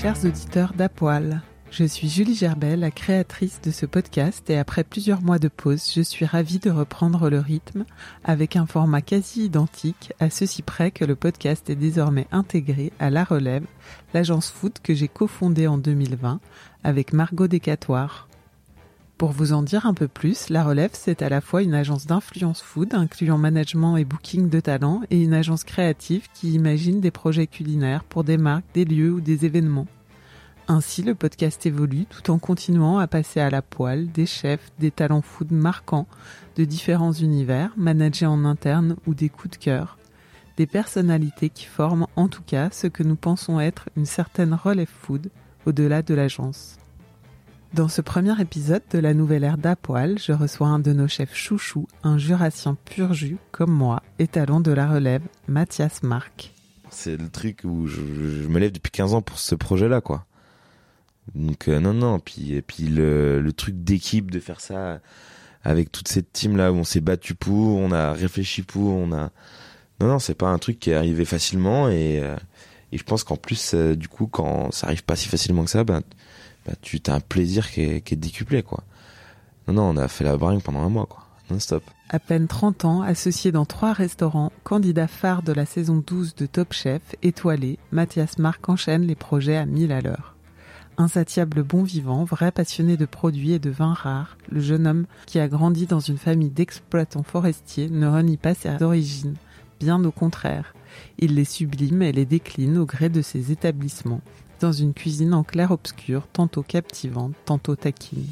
Chers auditeurs d'Apoil, je suis Julie Gerbet, la créatrice de ce podcast et après plusieurs mois de pause, je suis ravie de reprendre le rythme avec un format quasi identique à ceci près que le podcast est désormais intégré à La Relève, l'agence foot que j'ai cofondée en 2020 avec Margot Descatoires. Pour vous en dire un peu plus, La Relève, c'est à la fois une agence d'influence food, incluant management et booking de talent, et une agence créative qui imagine des projets culinaires pour des marques, des lieux ou des événements. Ainsi, le podcast évolue tout en continuant à passer à la poêle des chefs, des talents food marquants de différents univers, managés en interne ou des coups de cœur. Des personnalités qui forment en tout cas ce que nous pensons être une certaine relève food au-delà de l'agence. Dans ce premier épisode de la nouvelle ère d'Apoil, je reçois un de nos chefs chouchous, un jurassien pur jus comme moi, étalon de la relève, Mathias Marc. C'est le truc où je, me lève depuis 15 ans pour ce projet-là, quoi. Donc euh, non, non, puis, et puis le, truc d'équipe, de faire ça avec toute cette team-là où on s'est battu pour, on a réfléchi pour, on a... Non, non, c'est pas un truc qui est arrivé facilement et, euh, je pense qu'en plus, euh, du coup, quand ça arrive pas si facilement que ça, ben tu as un plaisir qui est, décuplé, quoi. Non, non, on a fait la bringue pendant un mois, quoi. Non-stop. À peine 30 ans, associé dans trois restaurants, candidat phare de la saison 12 de Top Chef, étoilé, Mathias Marc enchaîne les projets à 1000 à l'heure. Insatiable bon vivant, vrai passionné de produits et de vins rares, le jeune homme qui a grandi dans une famille d'exploitants forestiers ne renie pas ses origines, bien au contraire. Il les sublime et les décline au gré de ses établissements, dans une cuisine en clair-obscur, tantôt captivante, tantôt taquine.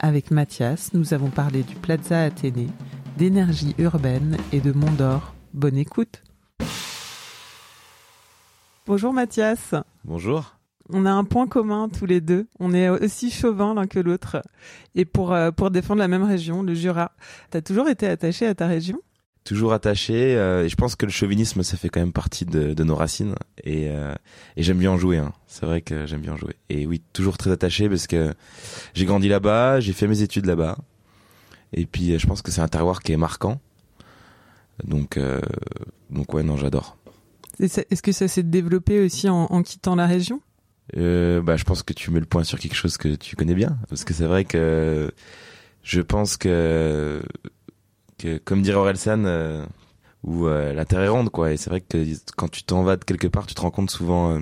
Avec Mathias, nous avons parlé du Plaza Athénée, d'énergie urbaine et de Mont d'Or. Bonne écoute Bonjour Mathias Bonjour on a un point commun tous les deux. On est aussi chauvin l'un que l'autre. Et pour, euh, pour défendre la même région, le Jura. T'as toujours été attaché à ta région? Toujours attaché. Euh, et je pense que le chauvinisme, ça fait quand même partie de, de nos racines. Et, euh, et j'aime bien en jouer. Hein. C'est vrai que j'aime bien en jouer. Et oui, toujours très attaché parce que j'ai grandi là-bas, j'ai fait mes études là-bas. Et puis, je pense que c'est un terroir qui est marquant. Donc, euh, donc ouais, non, j'adore. Est-ce que ça s'est développé aussi en, en quittant la région? Euh, bah, je pense que tu mets le point sur quelque chose que tu connais bien, parce que c'est vrai que je pense que que comme dirait Orelsan, euh, où euh, la terre est ronde, quoi. Et c'est vrai que quand tu t'en vas de quelque part, tu te rends compte souvent euh,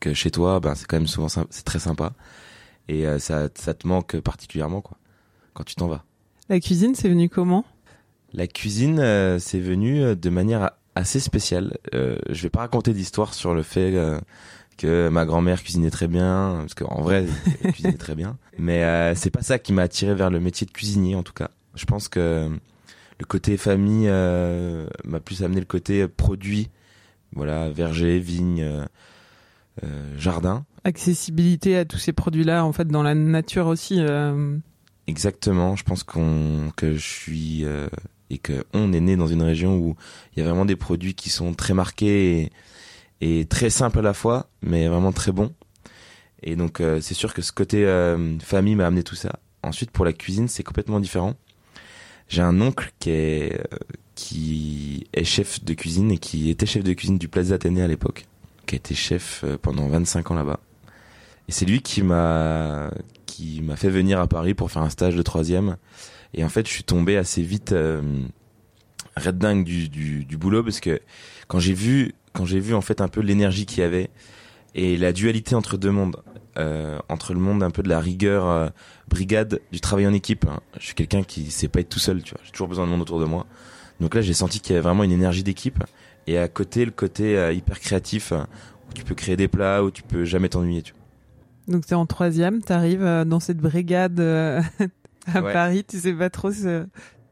que chez toi, ben c'est quand même souvent c'est très sympa, et euh, ça ça te manque particulièrement, quoi, quand tu t'en vas. La cuisine, c'est venu comment? La cuisine, euh, c'est venu de manière assez spéciale. je vais pas raconter d'histoire sur le fait que ma grand-mère cuisinait très bien, parce qu'en vrai, elle cuisinait très bien. Mais euh, c'est pas ça qui m'a attiré vers le métier de cuisinier, en tout cas. Je pense que le côté famille euh, m'a plus amené le côté produit, voilà, verger, vigne, euh, euh, jardin. Accessibilité à tous ces produits-là, en fait, dans la nature aussi. euh, Exactement. Je pense qu'on que je suis euh, et que on est né dans une région où il y a vraiment des produits qui sont très marqués et, et très simples à la fois, mais vraiment très bons. Et donc euh, c'est sûr que ce côté euh, famille m'a amené tout ça. Ensuite, pour la cuisine, c'est complètement différent. J'ai un oncle qui est euh, qui est chef de cuisine et qui était chef de cuisine du Plaza Athénée à l'époque, qui a été chef euh, pendant 25 ans là-bas. Et c'est lui qui m'a qui m'a fait venir à Paris pour faire un stage de troisième. Et en fait, je suis tombé assez vite euh, red dingue du, du, du boulot parce que quand j'ai vu quand j'ai vu en fait un peu l'énergie qu'il y avait et la dualité entre deux mondes, euh, entre le monde un peu de la rigueur euh, brigade, du travail en équipe. hein. Je suis quelqu'un qui sait pas être tout seul, tu vois. J'ai toujours besoin de monde autour de moi. Donc là, j'ai senti qu'il y avait vraiment une énergie d'équipe et à côté le côté euh, hyper créatif euh, où tu peux créer des plats où tu peux jamais t'ennuyer, tu vois. Donc c'est en troisième, t'arrives euh, dans cette brigade euh, à Ouais. Paris, tu sais pas trop ce-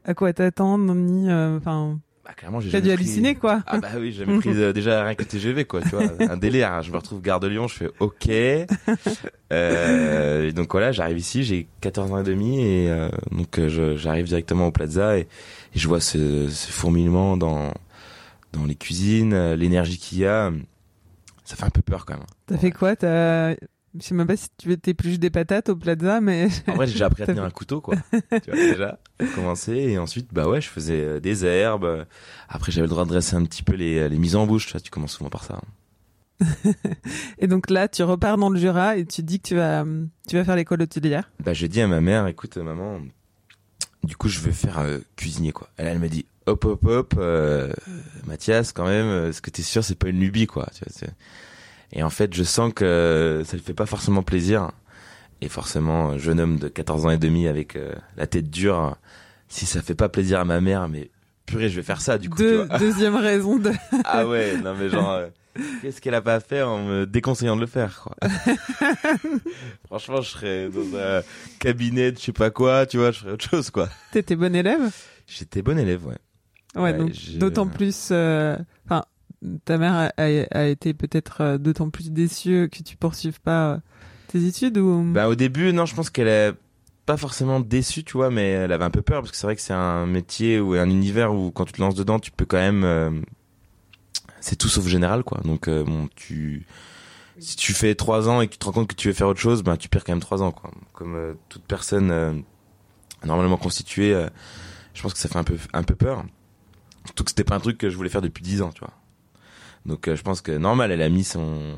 à quoi t'attendre, ni euh, enfin, Bah, clairement, j'ai t'as dû pris- halluciner quoi. Ah bah oui, j'avais pris euh, déjà rien que le TGV quoi, tu vois, un délire. hein. Je me retrouve gare de Lyon, je fais OK. Euh, et donc voilà, j'arrive ici, j'ai 14 ans et demi et euh, donc euh, j'arrive directement au Plaza et, et je vois ce, ce fourmillement dans dans les cuisines, euh, l'énergie qu'il y a. Ça fait un peu peur quand même. T'as fait quoi? T'as, je sais même pas si tu t'épluches des patates au Plaza, mais En vrai, j'ai déjà appris à tenir un couteau, quoi. tu vois, déjà, pour commencer. Et ensuite, bah ouais, je faisais euh, des herbes. Après, j'avais le droit de dresser un petit peu les, les mises en bouche. Tu vois, tu commences souvent par ça. et donc là tu repars dans le Jura et tu dis que tu vas tu vas faire l'école hôtelière. Bah, j'ai dit à ma mère, écoute, euh, maman, du coup, je veux faire euh, cuisinier, quoi. Elle, elle me dit, hop, hop, hop, euh, Mathias, quand même, euh, est-ce que t'es sûr, c'est pas une lubie, quoi. Tu vois, et en fait, je sens que ça lui fait pas forcément plaisir. Et forcément, jeune homme de 14 ans et demi avec euh, la tête dure, si ça fait pas plaisir à ma mère, mais purée, je vais faire ça, du coup. tu Deux- vois. deuxième raison de. Ah ouais, non mais genre, euh, qu'est-ce qu'elle a pas à faire en me déconseillant de le faire, quoi. Franchement, je serais dans un cabinet de je sais pas quoi, tu vois, je ferais autre chose, quoi. T'étais bon élève? J'étais bon élève, ouais. Ouais, Ouais, donc d'autant plus. euh, Enfin, ta mère a, été peut-être euh, d'autant plus déçue que tu poursuives pas euh, tes études ou? Bah au début, non, je pense qu'elle est pas forcément déçue, tu vois, mais elle avait un peu peur parce que c'est vrai que c'est un métier ou un univers où quand tu te lances dedans, tu peux quand même, euh, c'est tout sauf général, quoi. Donc euh, bon, tu, si tu fais trois ans et que tu te rends compte que tu veux faire autre chose, ben tu perds quand même trois ans, quoi. Comme toute personne normalement constituée, je pense que ça fait un peu un peu peur. Surtout que c'était pas un truc que je voulais faire depuis dix ans, tu vois. Donc euh, je pense que normal, elle a mis son,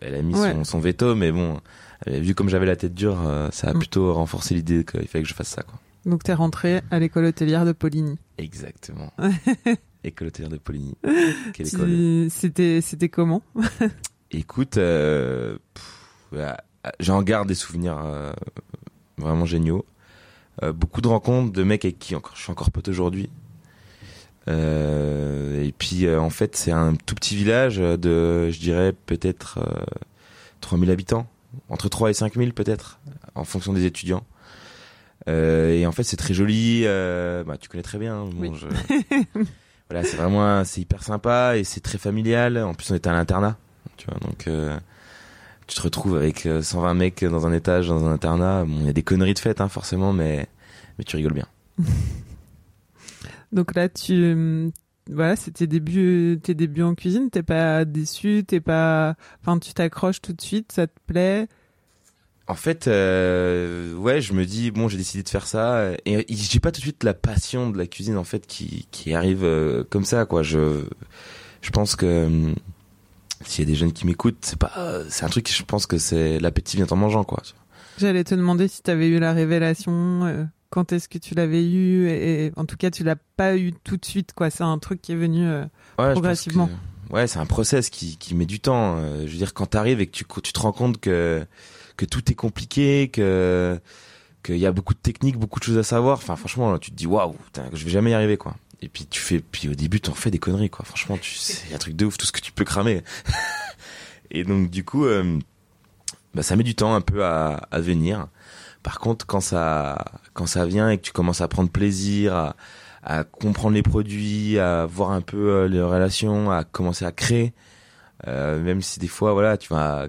elle a mis Ouais. son, son veto, mais bon, vu comme j'avais la tête dure, euh, ça a Mm. plutôt renforcé l'idée qu'il fallait que je fasse ça, quoi. Donc t'es rentré à l'école hôtelière de Poligny. Exactement. école hôtelière de Poligny. Quelle école C'était c'était comment Écoute, euh, ouais, j'en garde des souvenirs euh, vraiment géniaux. Beaucoup de rencontres de mecs avec qui encore, je suis encore pote aujourd'hui. Euh, et puis euh, en fait c'est un tout petit village de, je dirais peut-être euh, 3000 habitants, entre 3 et 5000 peut-être, en fonction des étudiants. Euh, et en fait c'est très joli, euh, bah, tu connais très bien. hein, bon, Oui. je- voilà, c'est vraiment, c'est hyper sympa et c'est très familial. En plus on était à l'internat, tu vois, donc euh, tu te retrouves avec euh, 120 mecs dans un étage, dans un internat. Bon, il y a des conneries de fête, hein, forcément, mais mais tu rigoles bien. Donc là tu hum, voilà c'est tes débuts tes débuts en cuisine. T'es pas déçu, t'es pas enfin tu t'accroches tout de suite, ça te plaît? En fait, euh, ouais, je me dis bon, j'ai décidé de faire ça et j'ai pas tout de suite la passion de la cuisine en fait qui qui arrive euh, comme ça quoi. Je je pense que hum, s'il y a des jeunes qui m'écoutent, c'est pas euh, c'est un truc je pense que c'est l'appétit vient en mangeant quoi. J'allais te demander si t'avais eu la révélation. euh, quand est-ce que tu l'avais eu et, et en tout cas tu l'as pas eu tout de suite quoi. C'est un truc qui est venu. euh, Ouais, Progressivement. que- ouais, c'est un process qui, qui met du temps. Euh, Je veux dire, quand t'arrives et que tu, tu te rends compte que, que tout est compliqué, que, qu'il y a beaucoup de techniques, beaucoup de choses à savoir. Enfin, franchement, tu te dis, waouh, je vais jamais y arriver, quoi. Et puis, tu fais, puis au début, t'en fais des conneries, quoi. Franchement, tu, c'est un truc de ouf, tout ce que tu peux cramer. et donc, du coup, euh, bah, ça met du temps un peu à, à venir. Par contre, quand ça, quand ça vient et que tu commences à prendre plaisir, à, à comprendre les produits, à voir un peu euh, les relations, à commencer à créer, euh, même si des fois, voilà, tu vas,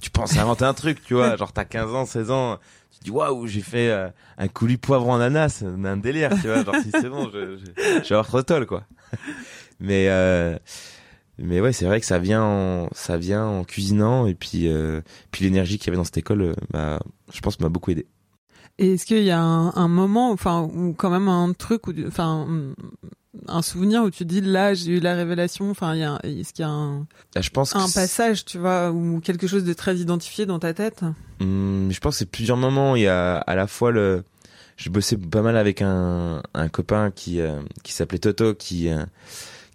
tu penses à inventer un truc, tu vois, genre t'as 15 ans, 16 ans, tu te dis waouh, j'ai fait euh, un coulis poivron ananas, un délire, tu vois, genre si c'est bon, je, je, je vais avoir trop quoi. Mais euh, mais ouais, c'est vrai que ça vient en, ça vient en cuisinant et puis euh, puis l'énergie qu'il y avait dans cette école, bah, je pense m'a beaucoup aidé. Et est-ce qu'il y a un, un moment, enfin, ou quand même un truc, ou enfin, un souvenir où tu dis là j'ai eu la révélation. Enfin, il y a, est-ce qu'il y a un, Ah, Je pense que un passage, tu vois, ou quelque chose de très identifié dans ta tête? Hum, je pense que c'est plusieurs moments. Il y a à la fois le, je bossais pas mal avec un, un copain qui euh, qui s'appelait Toto, qui euh,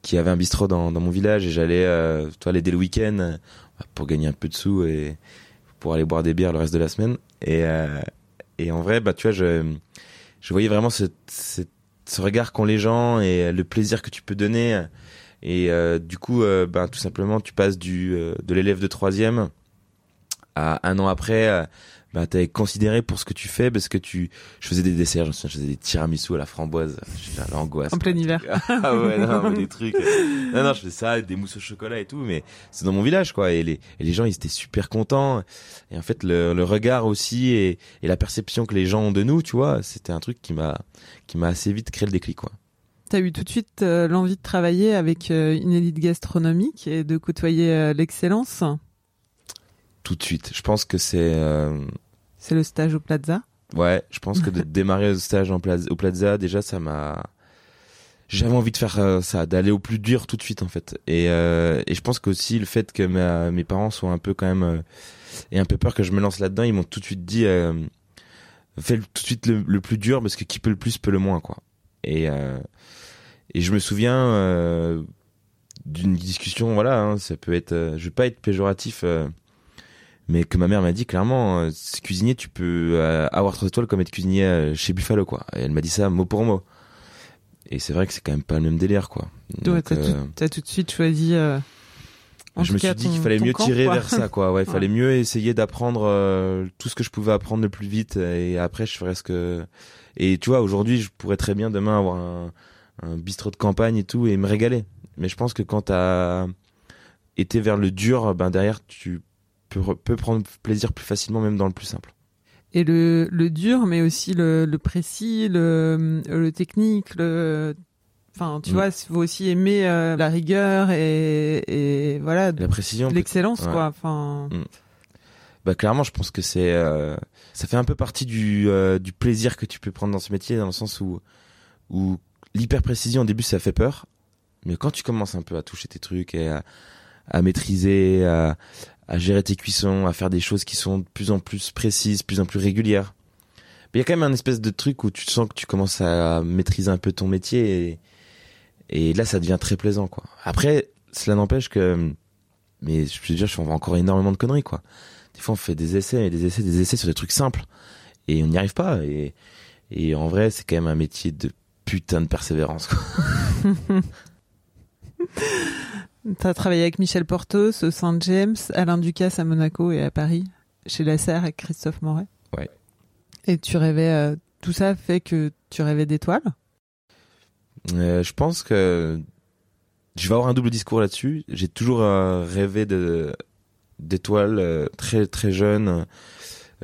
qui avait un bistrot dans, dans mon village et j'allais, euh, toi, l'aider le week-end euh, pour gagner un peu de sous et pour aller boire des bières le reste de la semaine. Et euh, et en vrai, bah tu vois, je je voyais vraiment ce, ce, ce regard qu'ont les gens et le plaisir que tu peux donner. Et euh, du coup, euh, ben tout simplement, tu passes du euh, de l'élève de troisième à un an après, euh, bah, t'es considéré pour ce que tu fais parce que tu, je faisais des desserts, je faisais des tiramisu à la framboise, à l'angoisse. En plein hiver. ah ouais, non, mais des trucs. Non, non, je fais ça, des mousses au chocolat et tout, mais c'est dans mon village, quoi. Et les, et les gens, ils étaient super contents. Et en fait, le, le regard aussi et, et la perception que les gens ont de nous, tu vois, c'était un truc qui m'a, qui m'a assez vite créé le déclic, quoi. T'as eu tout de suite euh, l'envie de travailler avec euh, une élite gastronomique et de côtoyer euh, l'excellence. Tout de suite. Je pense que c'est, euh, C'est le stage au Plaza? Ouais, je pense que de démarrer le stage en plaza, au Plaza, déjà, ça m'a. J'avais envie de faire euh, ça, d'aller au plus dur tout de suite en fait. Et, euh, et je pense qu'aussi le fait que ma- mes parents soient un peu quand même et un peu peur que je me lance là-dedans, ils m'ont tout de suite dit fais tout de suite le, le plus dur parce que qui peut le plus peut le moins quoi. Et et je me souviens d'une discussion, voilà, hein, ça peut être, je vais pas être péjoratif. Mais que ma mère m'a dit clairement, euh, cuisinier, tu peux euh, avoir trois étoiles comme être cuisinier euh, chez Buffalo, quoi. Et elle m'a dit ça mot pour mot. Et c'est vrai que c'est quand même pas le même délire, quoi. T'as, euh, tout, t'as tout de suite choisi. euh, en je me suis dit qu'il fallait mieux camp, tirer quoi. vers ça, quoi. Ouais, il Ouais. fallait mieux essayer d'apprendre euh, tout ce que je pouvais apprendre le plus vite. Et après, je ferais ce que. Et tu vois, aujourd'hui, je pourrais très bien demain avoir un, un bistrot de campagne et tout et me régaler. Mais je pense que quand t'as été vers le dur, ben derrière, tu peux prendre plaisir plus facilement, même dans le plus simple. Et le, le dur, mais aussi le, le précis, le, le technique, le. Enfin, tu Mm. vois, il faut aussi aimer euh, la rigueur et, et voilà, La précision. l'excellence, Ouais. quoi. Enfin, Bah clairement, je pense que c'est euh, ça fait un peu partie du euh, du plaisir que tu peux prendre dans ce métier dans le sens où où l'hyper précision au début ça fait peur, mais quand tu commences un peu à toucher tes trucs et à, à maîtriser, à, à gérer tes cuissons, à faire des choses qui sont de plus en plus précises, de plus en plus régulières. Mais il y a quand même un espèce de truc où tu sens que tu commences à maîtriser un peu ton métier et, et là ça devient très plaisant quoi. Après, cela n'empêche que mais je veux dire, je fais encore énormément de conneries quoi. Des fois, on fait des essais et des essais, des essais sur des trucs simples. Et on n'y arrive pas. Et, et en vrai, c'est quand même un métier de putain de persévérance, quoi. t'as travaillé avec Michel Portos au Saint James, Alain Ducasse à Monaco et à Paris, chez Lasserre avec Christophe Moret. Ouais. Et tu rêvais, euh, tout ça fait que tu rêvais d'étoiles? Euh, je pense que je vais avoir un double discours là-dessus. J'ai toujours euh, rêvé de d'étoiles très très jeune.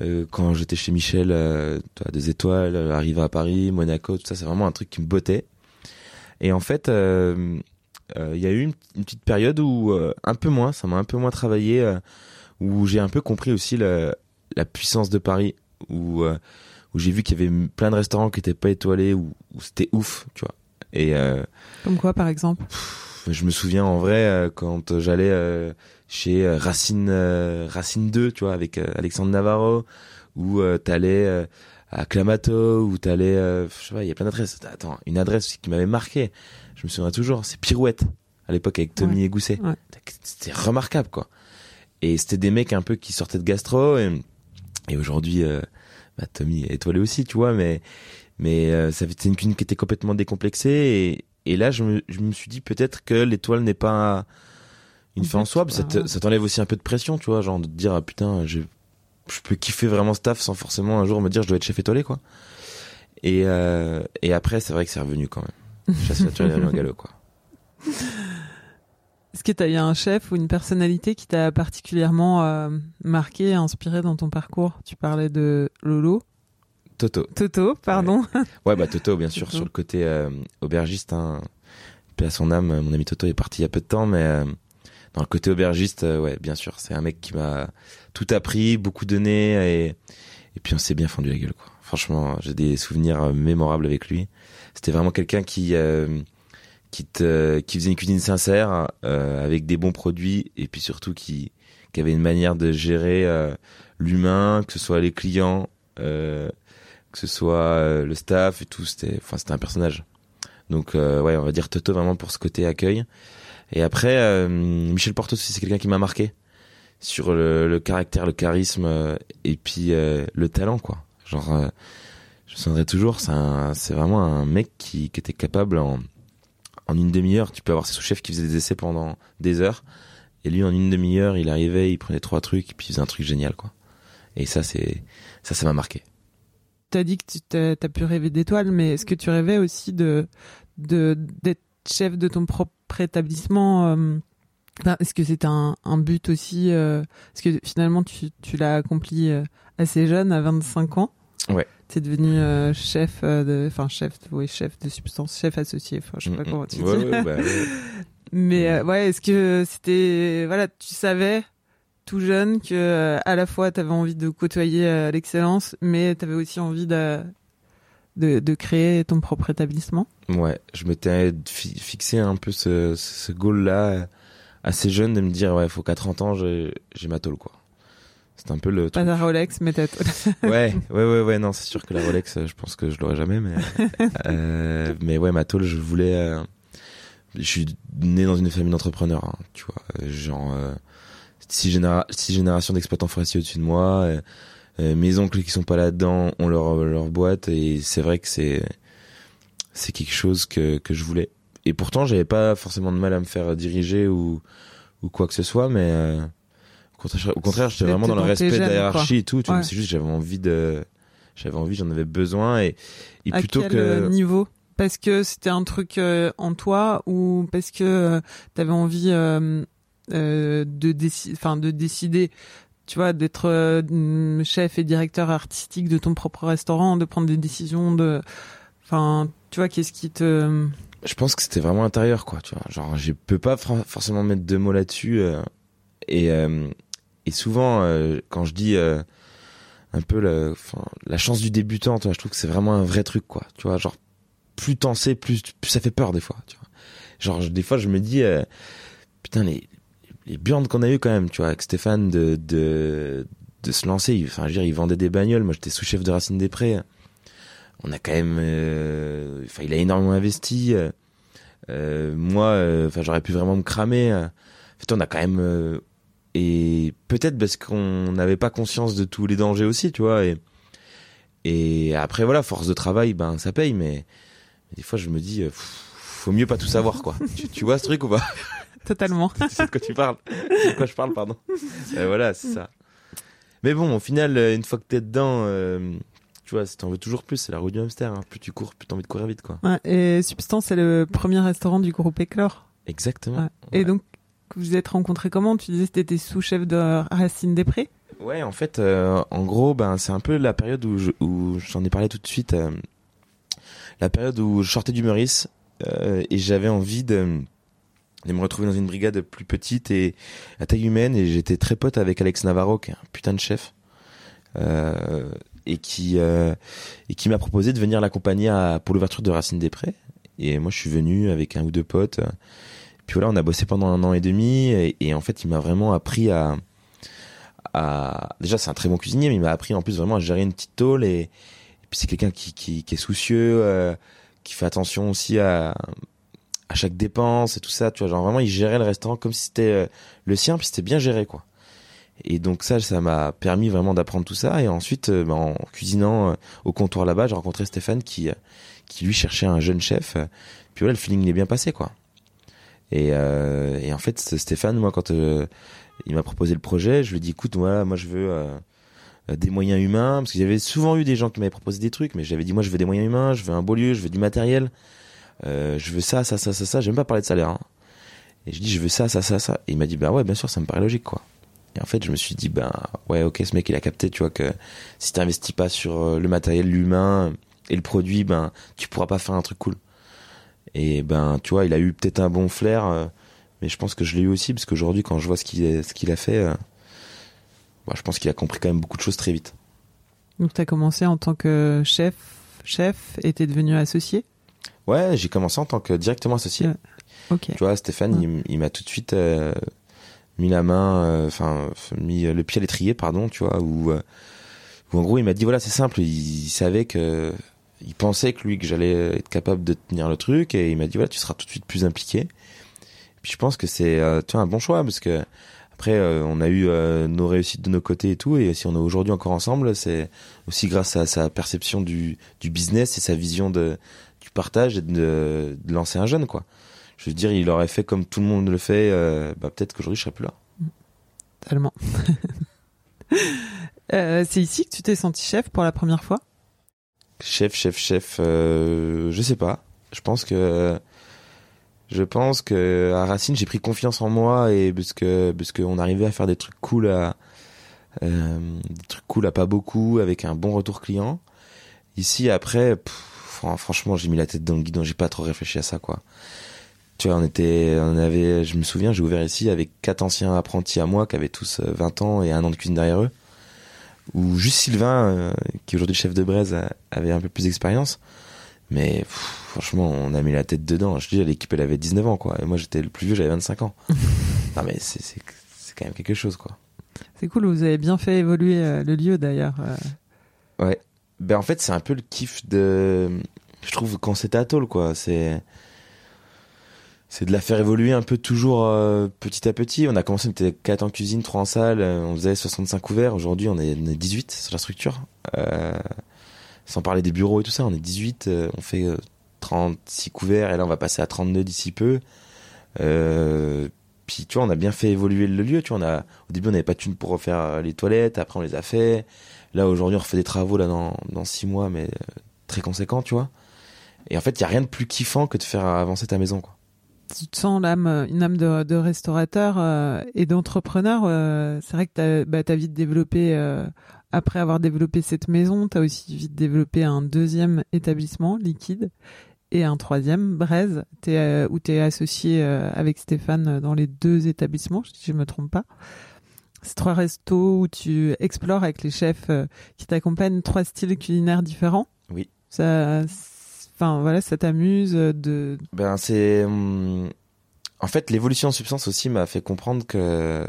Euh, quand j'étais chez Michel, toi, des étoiles, arriver à Paris, Monaco, tout ça, c'est vraiment un truc qui me bottait. Et en fait, il y a eu une, une petite période où euh, un peu moins, ça m'a un peu moins travaillé, euh, où j'ai un peu compris aussi la, la puissance de Paris, où euh, où j'ai vu qu'il y avait plein de restaurants qui étaient pas étoilés, où, où c'était ouf, tu vois. Et euh, Comme quoi, par exemple? je me souviens en vrai euh, quand j'allais euh, chez euh, Racine euh, Racine 2, tu vois, avec euh, Alexandre Navarro, ou euh, t'allais euh, à Clamato, ou t'allais, euh, je sais pas, il y a plein d'adresses. Attends, une adresse qui m'avait marqué, je me souviens toujours, c'est Pirouette, à l'époque avec Tommy Ouais. et Gousset. Ouais. C'était remarquable, quoi. Et c'était des mecs un peu qui sortaient de gastro, et, et aujourd'hui, euh, bah, Tommy est étoilé aussi, tu vois, mais mais euh, c'était une cuisine qui était complètement décomplexée et, et là je me, je me suis dit peut-être que l'étoile n'est pas une En fin en soi, bah, ça t'enlève aussi un peu de pression, tu vois, genre de te dire ah putain, je, je peux kiffer vraiment ce taf sans forcément un jour me dire je dois être chef étoilé quoi. Et euh, et après c'est vrai que c'est revenu quand même. Chasse revenu au galop quoi. Est-ce que t'as eu un chef ou une personnalité qui t'a particulièrement euh, marqué, inspiré dans ton parcours? Tu parlais de Lolo, Toto. Toto, pardon. Ouais bah Toto bien sûr Toto. sur le côté euh, aubergiste. Hein. Paix à son âme, mon ami Toto est parti il y a peu de temps, mais euh, dans le côté aubergiste, ouais bien sûr c'est un mec qui m'a tout appris, beaucoup donné et et puis on s'est bien fendu la gueule quoi. Franchement, j'ai des souvenirs mémorables avec lui. C'était vraiment quelqu'un qui euh, qui te qui faisait une cuisine sincère euh, avec des bons produits et puis surtout qui qui avait une manière de gérer euh, l'humain, que ce soit les clients, que ce soit le staff et tout. C'était enfin c'était un personnage. Donc euh, ouais, on va dire Toto vraiment pour ce côté accueil. Et après, euh, Michel aussi, c'est quelqu'un qui m'a marqué sur le, le caractère, le charisme euh, et puis le talent, quoi. Genre, me souviendrai toujours, c'est c'est vraiment un mec qui, qui était capable en, en une demi-heure. Tu peux avoir ses sous-chefs qui faisaient des essais pendant des heures. Et lui, en une demi-heure, il arrivait, il prenait trois trucs, et puis il faisait un truc génial, quoi. Et ça, c'est ça, ça m'a marqué. Tu as dit que tu t'as as pu rêver d'étoiles, mais est-ce que tu rêvais aussi de d'être chef de ton propre établissement euh, enfin, Est-ce que c'était un, un but aussi euh, Est-ce que finalement tu, tu l'as accompli euh, assez jeune, à 25 ans? Ouais. Tu es devenu euh, chef euh, de, enfin chef, oui chef de substance, chef associé. Enfin, je sais pas Mm, mm. comment tu Ouais, dis. ouais, bah, ouais. Mais euh, ouais, est-ce que c'était voilà, tu savais tout jeune que euh, à la fois tu avais envie de côtoyer l'excellence, mais tu avais aussi envie de, de de créer ton propre établissement? Ouais, je m'étais fi- fixé un peu ce, ce goal-là euh, assez jeune de me dire, ouais, faut qu'à 30 ans, j'ai j'ai ma tôle, quoi. Un peu le Pas ta Rolex, mais toile. Ouais, ouais, ouais, ouais, non, c'est sûr que la Rolex, euh, je pense que je l'aurai jamais, mais, euh, mais ouais, ma tôle, je voulais, euh, je suis né dans une famille d'entrepreneurs, hein, tu vois, euh, genre, euh, six, généra six générations d'exploitants forestiers au-dessus de moi, euh, euh, mes oncles qui sont pas là-dedans ont leur, leur boîte, et c'est vrai que c'est, c'est quelque chose que, que je voulais. Et pourtant, j'avais pas forcément de mal à me faire diriger ou, ou quoi que ce soit, mais, euh, au contraire, j'étais vraiment dans le respect de la hiérarchie et tout, Ouais. c'est juste que j'avais envie de, j'avais envie, j'en avais besoin et, et à plutôt quel que, euh, niveau? Parce que c'était un truc euh, en toi ou parce que tu avais envie euh, euh, de, déci- enfin, de décider, tu vois, d'être euh, chef et directeur artistique de ton propre restaurant, de prendre des décisions, de, enfin, tu vois, qu'est-ce qui te, je pense que c'était vraiment intérieur, quoi, tu vois. Genre, je peux pas forcément mettre deux mots là-dessus. euh, et, euh, et souvent, euh, quand je dis euh, un peu la chance du débutant, tu je trouve que c'est vraiment un vrai truc, quoi. Tu vois, genre, plus t'en sais, plus, ça fait peur des fois. Genre, des fois, je me dis, euh, putain, les, les burns qu'on a eu quand même, tu vois, avec Stéphane, de, de, de se lancer. Enfin, je il vendait des bagnoles. Moi, j'étais sous-chef de Racine des Prés. On a quand même, enfin, il a énormément investi. moi, enfin, j'aurais pu vraiment me cramer. En fait, on a quand même, et peut-être parce qu'on n'avait pas conscience de tous les dangers aussi, tu vois. Et, et après, voilà, force de travail, ben, ça paye, mais, des fois, je me dis, euh, pff, faut mieux pas tout savoir, quoi. tu, tu vois ce truc ou pas? Totalement. Sais de quoi tu parles De quoi je parle, pardon. Euh, voilà, c'est ça. Mais bon, au final, euh, une fois que t'es dedans, euh, tu vois, si t'en veux toujours plus, c'est la roue du hamster. hein. Plus tu cours, plus t'as envie de courir vite, quoi. Ouais, et Substance, c'est le premier restaurant du groupe Éclore. Exactement. Ouais. Et donc, vous vous êtes rencontrés comment? Tu disais que t'étais sous-chef de Racine des Prés Ouais, en fait, euh, en gros, ben, c'est un peu la période où je- où j'en ai parlé tout de suite. euh, la période où je sortais du Meurice euh, et j'avais envie de, me retrouver dans une brigade plus petite et à taille humaine. Et j'étais très pote avec Alex Navarro, qui est un putain de chef. Et qui m'a proposé de venir l'accompagner pour l'ouverture de Racine des Prés. Et moi, je suis venu avec un ou deux potes. Puis voilà, on a bossé pendant un an et demi. Et, en fait, il m'a vraiment appris à, à... Déjà, c'est un très bon cuisinier, mais il m'a appris en plus vraiment à gérer une petite tôle. Et, puis, c'est quelqu'un qui, qui, qui est soucieux, euh, qui fait attention aussi à, à chaque dépense et tout ça. Tu vois, genre vraiment, il gérait le restaurant comme si c'était euh, le sien, puis c'était bien géré, quoi. Et donc ça, ça m'a permis vraiment d'apprendre tout ça. Et ensuite, euh, ben, en cuisinant euh, au comptoir là-bas, j'ai rencontré Stéphane qui, qui lui cherchait un jeune chef. Puis voilà, le feeling il est bien passé, quoi. Et, euh, et en fait, Stéphane, moi, quand euh, il m'a proposé le projet, je lui ai dit, écoute, voilà, moi, je veux euh, euh, des moyens humains, parce qu'il y avait souvent eu des gens qui m'avaient proposé des trucs, mais j'avais dit, moi, je veux des moyens humains, je veux un beau lieu, je veux du matériel, euh, je veux ça, ça, ça, ça, ça. J'ai même pas parlé de salaire. hein. Et je dis, je veux ça, ça, ça, ça. Et il m'a dit, bah ouais, bien sûr, ça me paraît logique, quoi. Et en fait, je me suis dit, ben ouais, ok, ce mec, il a capté, tu vois, que si t'investis pas sur euh, le matériel, l'humain et le produit, ben tu pourras pas faire un truc cool. Et ben, tu vois, il a eu peut-être un bon flair, euh, mais je pense que je l'ai eu aussi, parce qu'aujourd'hui, quand je vois ce qu'il ce qu'il a fait, euh, bah, je pense qu'il a compris quand même beaucoup de choses très vite. Donc tu as commencé en tant que chef, chef et t'es devenu associé? Ouais, j'ai commencé en tant que directement associé. Ouais. Ok. Tu vois, Stéphane, il, il m'a tout de suite euh, mis la main, euh, enfin, mis le pied à l'étrier, pardon, tu vois, où, euh, où en gros, il m'a dit, voilà, c'est simple, il, savait que, il pensait que lui, que j'allais être capable de tenir le truc, et il m'a dit, voilà, tu seras tout de suite plus impliqué. Puis je pense que c'est, tu vois, un bon choix, parce que, après, on a eu nos réussites de nos côtés et tout, et si on est aujourd'hui encore ensemble, c'est aussi grâce à sa perception du, business et sa vision du partage et de, de lancer un jeune, quoi je veux dire, il aurait fait comme tout le monde le fait, euh, bah, peut-être qu'aujourd'hui je serais plus là. Tellement. euh, c'est ici que tu t'es senti chef pour la première fois? Chef, chef, chef, euh, je sais pas. Je pense que je pense que à Racine j'ai pris confiance en moi et parce que parce qu'on arrivait à faire des trucs cool à euh, des trucs cool à pas beaucoup avec un bon retour client. Ici après, franchement j'ai mis la tête dans le guidon, j'ai pas trop réfléchi à ça quoi. Tu vois, on était, on avait, je me souviens, j'ai ouvert ici avec quatre anciens apprentis à moi qui avaient tous 20 euh, ans et un an de cuisine derrière eux. Ou juste Sylvain, euh, qui est aujourd'hui chef de braise, avait un peu plus d'expérience. Mais franchement, on a mis la tête dedans. Je dis, l'équipe, elle avait 19 ans, quoi. Et moi, j'étais le plus vieux, j'avais 25 ans. non, mais c'est, c'est, c'est quand même quelque chose, quoi. C'est cool, vous avez bien fait évoluer euh, le lieu, d'ailleurs. Ouais. Ben, en fait, c'est un peu le kiff de, je trouve, quand c'est à Tôle, quoi. C'est, c'est de la faire évoluer un peu toujours euh, petit à petit. On a commencé, on était 4 en cuisine, 3 en salle, euh, on faisait 65 couverts. Aujourd'hui, on est, 18 sur la structure. Euh, sans parler des bureaux et tout ça, on est 18, on fait 36 couverts et là on va passer à 32 d'ici peu. puis tu vois, on a bien fait évoluer le lieu. Tu vois, on a, au début on n'avait pas de thunes pour refaire les toilettes, après on les a fait. Là aujourd'hui on refait des travaux là dans, dans 6 mois, mais très conséquents, tu vois. Et en fait, il y a rien de plus kiffant que de faire avancer ta maison, quoi tu te sens l'âme, une âme de, de restaurateur euh, et d'entrepreneur. Euh, c'est vrai que tu as, bah, vite développé, euh, après avoir développé cette maison, tu as aussi vite développé un deuxième établissement, Liquide, et un troisième, Braise, es, où tu es associé avec Stéphane dans les deux établissements, si je ne me trompe pas. C'est trois restos où tu explores avec les chefs qui t'accompagnent trois styles culinaires différents. Oui. Ça, Enfin, voilà, ça t'amuse de. Ben, c'est. Hum, en fait, l'évolution en substance aussi m'a fait comprendre que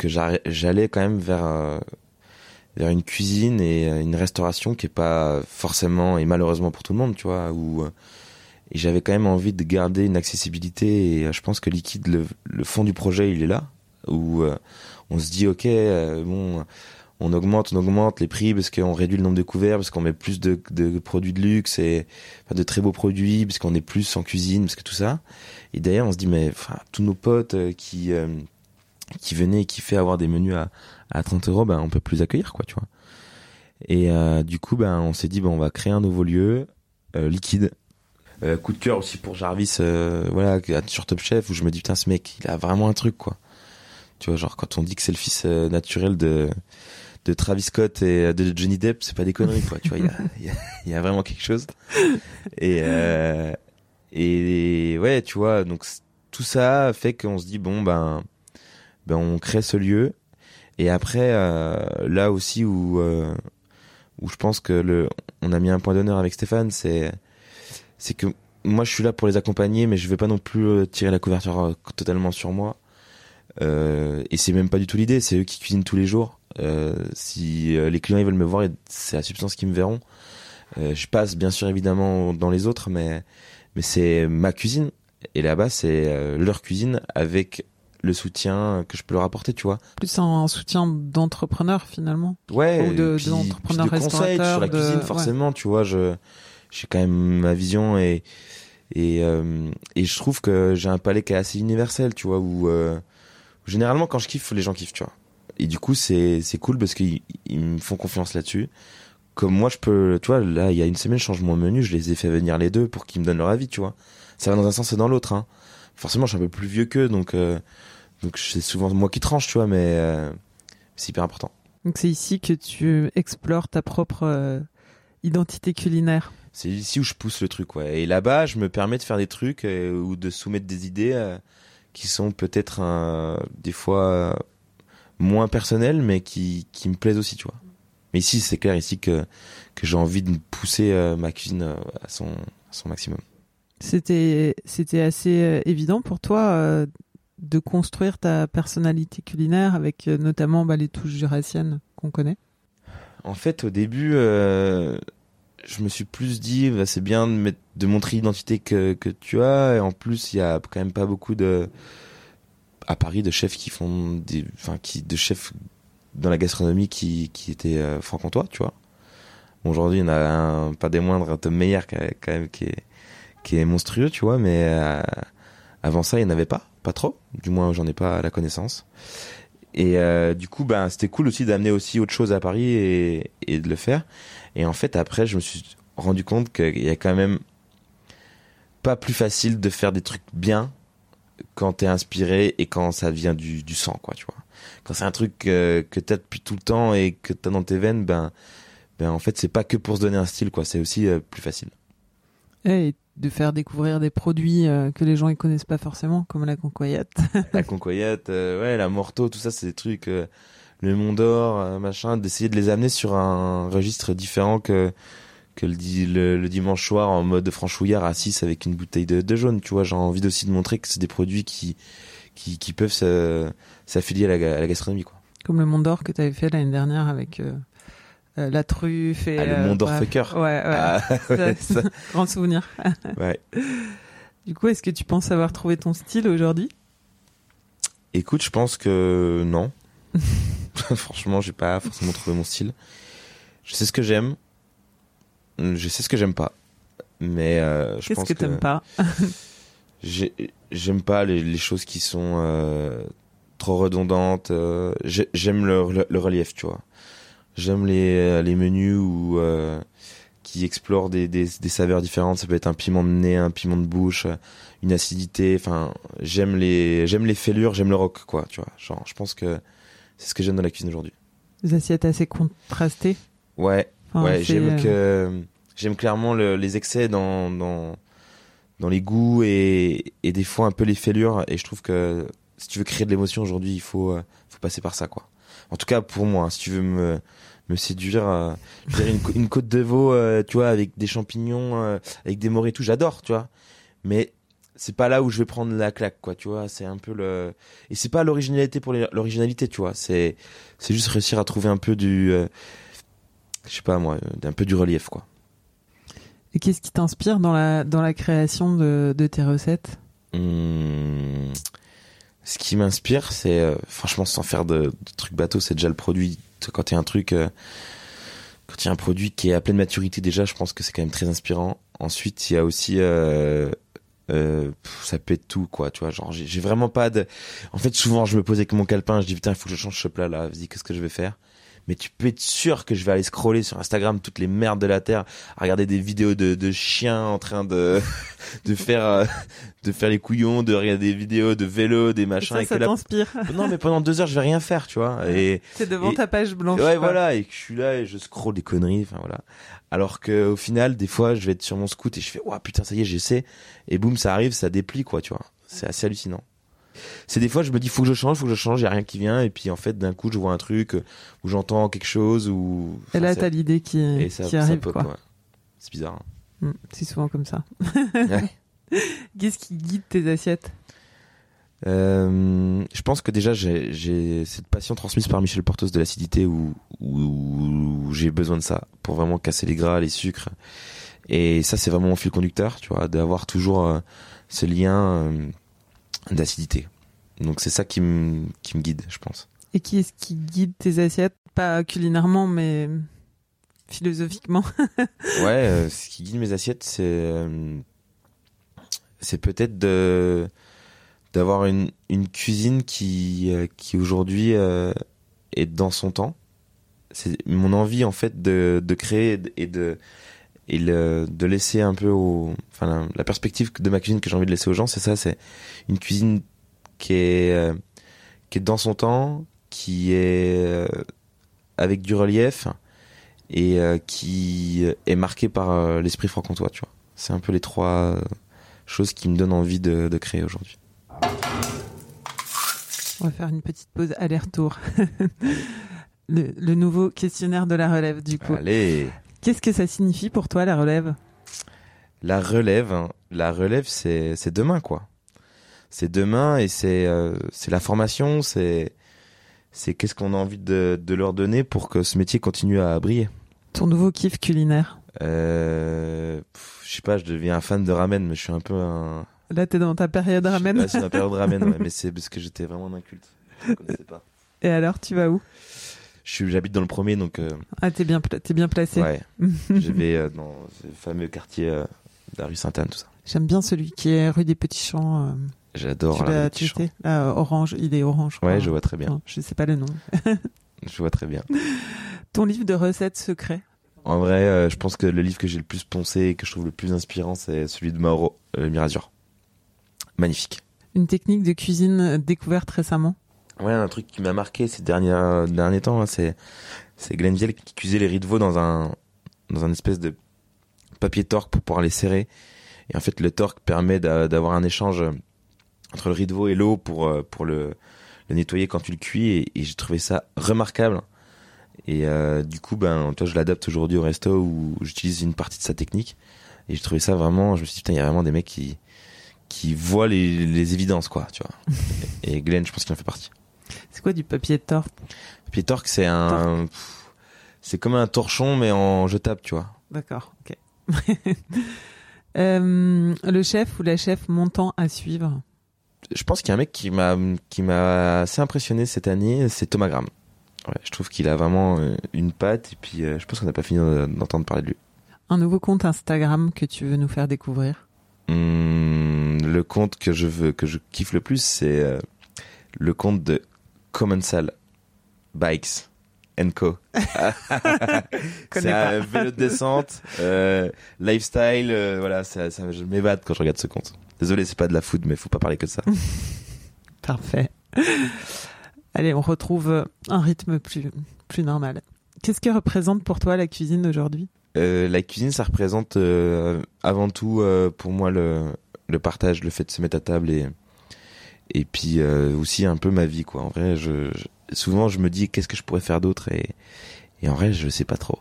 que j'allais quand même vers euh, vers une cuisine et une restauration qui est pas forcément et malheureusement pour tout le monde, tu vois, où j'avais quand même envie de garder une accessibilité et euh, je pense que liquide le, fond du projet il est là où euh, on se dit ok bon on augmente, on augmente les prix parce qu'on réduit le nombre de couverts, parce qu'on met plus de, produits de luxe et de très beaux produits, parce qu'on est plus en cuisine, parce que tout ça. Et d'ailleurs, on se dit, mais enfin, tous nos potes euh, qui euh, qui venaient et qui fait avoir des menus à, à 30 euros, ben on peut plus accueillir, quoi, tu vois. Et euh, du coup, ben on s'est dit, ben on va créer un nouveau lieu liquide. coup de cœur aussi pour Jarvis, voilà, sur Top Chef, où je me dis, putain, ce mec, il a vraiment un truc, quoi. Tu vois, genre quand on dit que c'est le fils naturel de de Travis Scott et de Johnny Depp, c'est pas des conneries quoi. tu vois, il y a, vraiment quelque chose. Et euh, et ouais, tu vois, donc tout ça fait qu'on se dit bon ben ben on crée ce lieu. Et après euh, là aussi où euh, où je pense que le on a mis un point d'honneur avec Stéphane, c'est c'est que moi je suis là pour les accompagner, mais je vais pas non plus tirer la couverture totalement sur moi. Et c'est même pas du tout l'idée, c'est eux qui cuisinent tous les jours. Euh, si euh, les clients ils veulent me voir, c'est la substance qu'ils me verront. Euh, je passe bien sûr évidemment dans les autres, mais mais c'est ma cuisine et là-bas c'est leur cuisine avec le soutien que je peux leur apporter, tu vois. Plus un, soutien d'entrepreneur finalement. Ouais. Ou de, d'entrepreneur de conseils sur la cuisine, forcément, tu vois. Je j'ai quand même ma vision et et et je trouve que j'ai un palais qui est assez universel, tu vois. Où généralement quand je kiffe, les gens kiffent, tu vois. Et du coup c'est c'est cool parce qu'ils me font confiance là-dessus. Comme moi je peux tu vois là il y a une semaine je change mon menu je les ai fait venir les deux pour qu'ils me donnent leur avis tu vois. Ça va dans un sens et dans l'autre hein. forcément je suis un peu plus vieux qu'eux donc euh, donc c'est souvent moi qui tranche tu vois mais euh, c'est hyper important. Donc c'est ici que tu explores ta propre euh, identité culinaire. C'est ici où je pousse le truc ouais. Et là-bas je me permets de faire des trucs ou de soumettre des idées qui sont peut-être des fois moins personnel, mais qui, qui me plaisent aussi, tu vois. Mais ici, c'est clair ici que que j'ai envie de pousser euh, ma cuisine euh, à son à son maximum. C'était c'était assez euh, évident pour toi euh, de construire ta personnalité culinaire avec euh, notamment bah, les touches jurassiennes qu'on connaît? En fait, au début, euh, je me suis plus dit, bah, c'est bien de, mettre, de montrer l'identité que, que tu as. Et en plus, il y a quand même pas beaucoup de à Paris de chefs qui font des, enfin, qui de chefs dans la gastronomie qui qui étaient euh, franc-comtois, tu vois. Bon, Aujourd'hui, il y en a un, pas des moindres, Tom Meyer qui quand même qui est qui est monstrueux, tu vois. Mais euh, avant ça, il n'y en avait pas, pas trop. Du moins, j'en ai pas la connaissance. Et euh, du coup, ben, c'était cool aussi d'amener aussi autre chose à Paris et, et de le faire. Et en fait, après, je me suis rendu compte qu'il y a quand même pas plus facile de faire des trucs bien quand t'es inspiré et quand ça vient du, du sang, quoi, tu vois. Quand c'est un truc que t'as depuis tout le temps et que t'as dans tes veines, ben, ben en fait, c'est pas que pour se donner un style, quoi. C'est aussi euh, plus facile. Et de faire découvrir des produits euh, que les gens ne connaissent pas forcément, comme la concoyette. la concoyette, euh, ouais, la morteau, tout ça, c'est des trucs, euh, le Mont d'Or, machin, d'essayer de les amener sur un registre différent que que le, le, le dimanche soir en mode franchouillard à 6 avec une bouteille de, de jaune, tu vois. J'ai envie aussi de montrer que c'est des produits qui qui, qui peuvent s'affilier à la, ga- à la gastronomie, quoi. comme le Mont d'Or que tu avais fait l'année dernière avec la truffe et Ah, le euh, fucker. Ouais, ouais. Ah, ouais, Ça- ça- Grand souvenir. ouais. Du coup, est-ce que tu penses avoir trouvé ton style aujourd'hui? Écoute, je pense que non. Franchement, j'ai pas forcément trouvé mon style. Je sais ce que j'aime. Je sais ce que j'aime pas. Mais euh, je Qu'est-ce pense que t'aimes pas? j'ai- j'aime pas les, les choses qui sont euh, trop redondantes. euh, j'ai- j'aime le, le, le relief, tu vois. J'aime les, euh, les menus où euh, qui explorent des, des, des saveurs différentes. Ça peut être un piment de nez, un piment de bouche, une acidité. Enfin, j'aime les j'aime les fêlures, j'aime le rock, quoi. Tu vois. Genre, je pense que c'est ce que j'aime dans la cuisine aujourd'hui. Des assiettes assez contrastées. Ouais, Enfin, ouais, j'aime euh, que j'aime clairement le- les excès dans dans dans les goûts et et des fois un peu les fêlures et je trouve que si tu veux créer de l'émotion aujourd'hui, il faut euh, faut passer par ça quoi. En tout cas pour moi, hein, si tu veux me me séduire, euh, une, cô- une côte de veau, euh, tu vois, avec des champignons, euh, avec des morilles et tout, j'adore, tu vois. Mais c'est pas là où je vais prendre la claque, quoi, tu vois. C'est un peu le et c'est pas l'originalité pour l'originalité, tu vois. C'est c'est juste réussir à trouver un peu du euh, je sais pas moi, euh, un peu du relief quoi. Et qu'est-ce qui t'inspire dans la, dans la création de, de tes recettes? Hum, ce qui m'inspire, c'est euh, franchement sans faire de, de trucs bateaux, c'est déjà le produit. Quand il y a un truc, euh, quand il un produit qui est à pleine maturité déjà, je pense que c'est quand même très inspirant. Ensuite, il y a aussi euh, ça être tout quoi, tu vois. Genre j'ai j'ai vraiment pas de. En fait, souvent je me pose avec mon calepin, je dis putain il faut que je change ce plat là. Vas-y, qu'est-ce que je vais faire? Mais tu peux être sûr que je vais aller scroller sur Instagram toutes les merdes de la terre, à regarder des vidéos de, de chiens en train de de faire euh, de faire les couillons, de regarder des vidéos de vélo, des Et machins. ça, et ça que là- t'inspire Non, mais pendant deux heures, je vais rien faire, tu vois. Et C'est devant Et- ta page blanche. ouais, voilà, et que je suis là et je scrolle des conneries, enfin voilà. Alors que au final, des fois, je vais être sur mon scoot et je fais, ouah putain, ça y est, j'essaie. Et boum, ça arrive, ça déplie, quoi, tu vois. C'est assez hallucinant. C'est des fois, je me dis, faut que je change, faut que je change, y a rien qui vient, et puis en fait, d'un coup, je vois un truc où j'entends quelque chose, ou. Et là, Enfin, t'as l'idée qui, et ça, qui ça arrive, ouais. C'est bizarre. hein. Mm, c'est souvent comme ça. Ouais. Qu'est-ce qui guide tes assiettes? Euh, je pense que déjà j'ai j'ai cette passion transmise par Michel Portos de l'acidité où, où, où j'ai besoin de ça pour vraiment casser les gras, les sucres. Et ça c'est vraiment mon fil conducteur, tu vois, d'avoir toujours euh, ce lien euh, d'acidité. Donc c'est ça qui me qui me guide, je pense. Et qui est-ce qui guide tes assiettes? Pas culinairement, mais philosophiquement. Ouais, euh, ce qui guide mes assiettes, c'est euh, c'est peut-être de d'avoir une une cuisine qui euh, qui aujourd'hui est dans son temps. C'est mon envie en fait de de créer et de et le, de laisser un peu au enfin la, la perspective de ma cuisine que j'ai envie de laisser aux gens, c'est ça, c'est une cuisine qui est euh, qui est dans son temps, qui est euh, avec du relief et euh, qui est marqué par l'esprit franc-comtois, tu vois. C'est un peu les trois choses qui me donnent envie de, de créer aujourd'hui. On va faire une petite pause aller-retour. le, le nouveau questionnaire de la relève, du coup. Allez. Qu'est-ce que ça signifie pour toi, la relève? La relève, hein. la relève, c'est c'est demain, quoi. C'est demain et c'est euh, c'est la formation, c'est c'est qu'est-ce qu'on a envie de, de leur donner pour que ce métier continue à briller. Ton nouveau kiff culinaire? Euh, je sais pas, je deviens un fan de ramen, mais je suis un peu un. Là, t'es dans ta période ramen. Ouais, c'est ma période ramen, ouais, mais c'est parce que j'étais vraiment un inculte. Je connaissais pas. Et alors, tu vas où? Je suis, j'habite dans le premier, donc euh, Ah, t'es bien, bien placé. ouais, je vais euh, dans ce fameux quartier euh, de la rue Sainte-Anne, tout ça. J'aime bien celui qui est rue des Petits Champs. euh, J'adore la rue des Petits Là, euh, orange, il est orange. Champs. Ouais, quoi. je vois très bien. Non, je sais pas le nom. Je vois très bien. Ton livre de recettes secrets? En vrai, je pense que le livre que j'ai le plus poncé et que je trouve le plus inspirant, c'est celui de Mauro Mirazur. Magnifique. Une technique de cuisine découverte récemment? Ouais, un truc qui m'a marqué ces derniers, derniers temps, là, c'est, c'est Glenn Viel qui cuisait les riz de veau dans un, dans un espèce de papier torque pour pouvoir les serrer. Et en fait, le torque permet d'a- d'avoir un échange entre le riz de veau et l'eau pour, euh, pour le, le nettoyer quand tu le cuis. Et, et j'ai trouvé ça remarquable. Et euh, du coup, ben, toi, je l'adapte aujourd'hui au resto où j'utilise une partie de sa technique. Et j'ai trouvé ça vraiment, je me suis dit, putain, il y a vraiment des mecs qui, qui voient les, les évidences, quoi, tu vois. et Glenn, je pense qu'il en fait partie. C'est quoi du papier de torte Papier torque, c'est un, c'est comme un torchon mais en jetable, tu vois. D'accord, ok. Euh, le chef ou la chef montant à suivre? Je pense qu'il y a un mec qui m'a, qui m'a assez impressionné cette année, c'est Thomas Graham. Ouais, je trouve qu'il a vraiment euh, une patte et puis euh, je pense qu'on n'a pas fini d'en- d'entendre parler de lui. Un nouveau compte Instagram que tu veux nous faire découvrir? Hum, le compte que je veux, que je kiffe le plus, c'est euh, le compte de Commensal Bikes Co. c'est un vélo de descente, euh, lifestyle, euh, voilà, ça, ça, je m'évade quand je regarde ce compte. Désolé, c'est pas de la food, mais faut pas parler que de ça. Parfait. Allez, on retrouve un rythme plus, plus normal. Qu'est-ce que représente pour toi la cuisine aujourd'hui? Euh, la cuisine, ça représente avant tout pour moi le, le partage, le fait de se mettre à table et et puis euh, aussi un peu ma vie quoi. En vrai, je, je- souvent je me dis qu'est-ce que je pourrais faire d'autre? Et et en vrai je sais pas trop.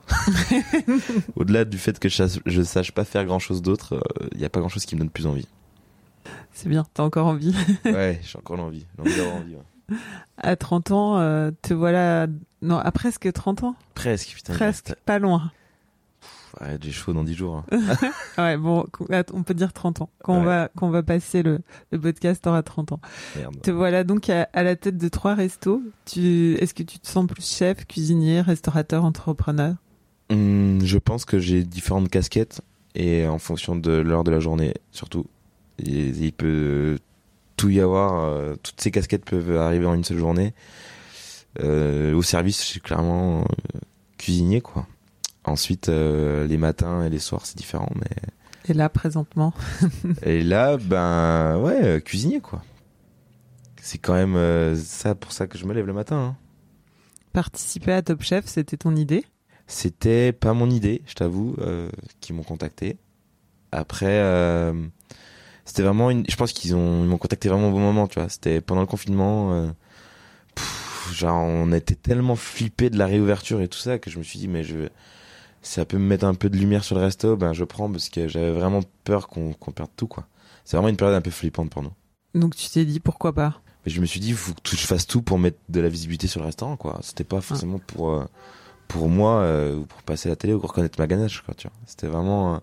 Au-delà du fait que je sache, je sache pas faire grand chose d'autre, il y a pas grand chose qui me donne plus envie. C'est bien, t'as encore envie. Ouais, j'ai encore l'envie, j'ai envie d'avoir envie. ouais. À 30 ans, euh, te voilà... Non, à presque 30 ans Presque, putain. Presque, pas loin. Ouais, j'ai chaud dans 10 jours. hein. Ouais, bon, on peut dire 30 ans. Quand, on, va, quand on va passer le, le podcast, t'auras 30 ans. Merde. Te voilà donc à, à la tête de trois restos. Tu, est-ce que tu te sens plus chef, cuisinier, restaurateur, entrepreneur? Hum, je pense que j'ai différentes casquettes et en fonction de l'heure de la journée, surtout. Il peut tout y avoir, euh, toutes ces casquettes peuvent arriver en une seule journée. Euh, au service, je suis clairement euh, cuisinier, quoi. Ensuite, euh, les matins et les soirs, c'est différent, mais Et là, présentement, et là, ben ouais, euh, cuisinier, quoi. C'est quand même euh, ça pour ça que je me lève le matin. hein. participer à Top Chef, c'était ton idée? C'était pas mon idée, je t'avoue, euh, qui m'ont contacté. Après, c'était vraiment une. Je pense qu'ils ont, ils m'ont contacté vraiment au bon moment, tu vois. C'était pendant le confinement. pff, genre, on était tellement flippé de la réouverture et tout ça que je me suis dit, mais je, ça peut me mettre un peu de lumière sur le resto, ben je prends parce que j'avais vraiment peur qu'on qu'on perde tout, quoi. C'est vraiment une période un peu flippante pour nous. Donc tu t'es dit pourquoi pas? Mais je me suis dit, il faut que je fasse tout pour mettre de la visibilité sur le restaurant, quoi. C'était pas forcément pour, euh, pour moi, euh, ou pour passer à la télé, ou pour reconnaître ma ganache, quoi, tu vois. C'était vraiment euh,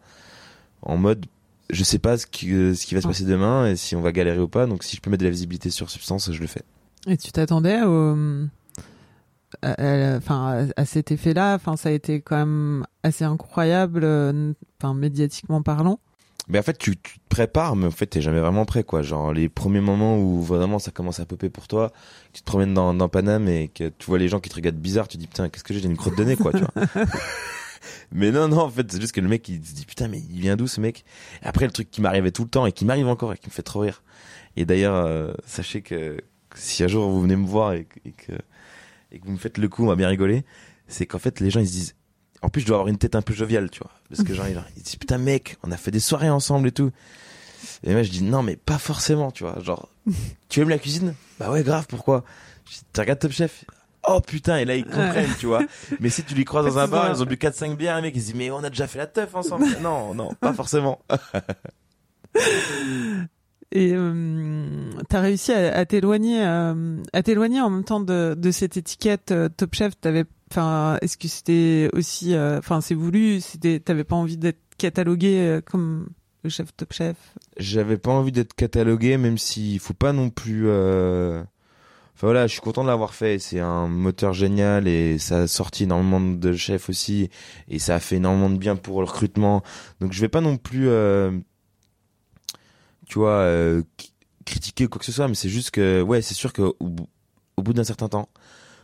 en mode, je sais pas ce qui, euh, ce qui va se passer demain, et si on va galérer ou pas, donc si je peux mettre de la visibilité sur Substance, je le fais. Et tu t'attendais au... à, à- enfin, à, à cet effet-là Enfin, ça a été quand même assez incroyable, euh, enfin, médiatiquement parlant. Mais en fait, tu, tu te prépares, mais en fait, t'es jamais vraiment prêt, quoi. Genre, les premiers moments où vraiment ça commence à popper pour toi, tu te promènes dans, dans Paname et que tu vois les gens qui te regardent bizarre, tu te dis, putain, qu'est-ce que j'ai, j'ai une crotte de nez, quoi, tu vois. mais non, non, en fait, c'est juste que le mec, il se dit, putain, mais il vient d'où, ce mec? Et après, le truc qui m'arrivait tout le temps et qui m'arrive encore et qui me fait trop rire. Et d'ailleurs, euh, sachez que, si un jour vous venez me voir et que, et que vous me faites le coup, on va bien rigoler, c'est qu'en fait, les gens, ils se disent, en plus, je dois avoir une tête un peu joviale, tu vois. Parce que genre, ils disent, putain, mec, on a fait des soirées ensemble et tout. Et moi, je dis, non, mais pas forcément, tu vois. Genre, tu aimes la cuisine? Bah ouais, grave, pourquoi? Je dis, tu regardes Top Chef? oh putain, et là ils comprennent, tu vois. Mais si tu les croises dans un bar, ils ont bu 4-5 bières, un mec, ils se disent, mais on a déjà fait la teuf ensemble. non, non, pas forcément. Et euh, t'as réussi à, t'éloigner, euh, à t'éloigner en même temps de, de cette étiquette euh, Top Chef. T'avais, enfin, est-ce que c'était aussi, euh, enfin, c'est voulu, c'était, t'avais pas envie d'être catalogué comme le chef Top Chef? J'avais pas envie d'être catalogué, même s'il faut pas non plus. Enfin voilà, je suis content de l'avoir fait. C'est un moteur génial et ça a sorti énormément de chefs aussi et ça a fait énormément de bien pour le recrutement. Donc je vais pas non plus, euh, tu vois, euh, critiquer ou quoi que ce soit, mais c'est juste que ouais, c'est sûr que au, bout- au bout d'un certain temps,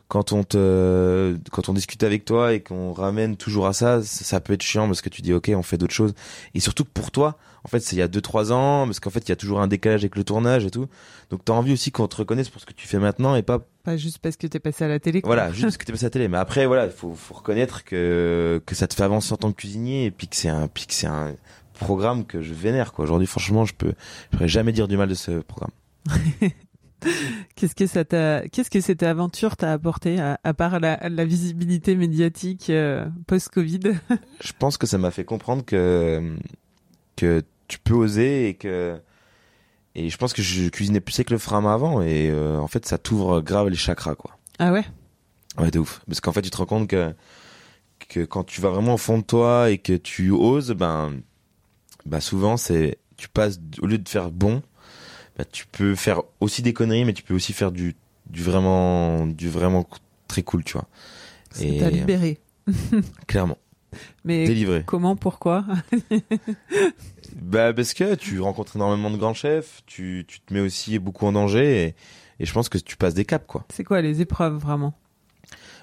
quand on te, quand on discute avec toi et qu'on ramène toujours à ça, ça, ça peut être chiant parce que tu dis ok, on fait d'autres choses. Et surtout que pour toi, en fait, c'est il y a 2-3 ans, parce qu'en fait, il y a toujours un décalage avec le tournage et tout. Donc, t'as envie aussi qu'on te reconnaisse pour ce que tu fais maintenant et pas, Pas juste parce que t'es passé à la télé. quoi. voilà, juste parce que t'es passé à la télé. Mais après, voilà, il faut, faut reconnaître que, que ça te fait avancer en tant que cuisinier et puis que c'est un, puis que c'est un programme que je vénère, quoi. Aujourd'hui, franchement, je peux, je pourrais jamais dire du mal de ce programme. Qu'est-ce que ça t'a, qu'est-ce que cette aventure t'a apporté à, à part la, la visibilité médiatique euh, post-Covid? Je pense que ça m'a fait comprendre que, que tu peux oser et que, et je pense que je cuisinais plus avec le frein avant et euh, en fait, ça t'ouvre grave les chakras, quoi. Ah ouais? Ouais, de ouf. Parce qu'en fait, tu te rends compte que, que quand tu vas vraiment au fond de toi et que tu oses, ben, bah souvent, c'est, tu passes, au lieu de faire bon, bah, tu peux faire aussi des conneries, mais tu peux aussi faire du, du vraiment, du vraiment très cool, tu vois. Ça Et- t'a libéré. Clairement. Mais Délivré. comment, pourquoi Bah, parce que tu rencontres énormément de grands chefs, tu, tu te mets aussi beaucoup en danger et, et je pense que tu passes des caps, quoi. C'est quoi les épreuves vraiment?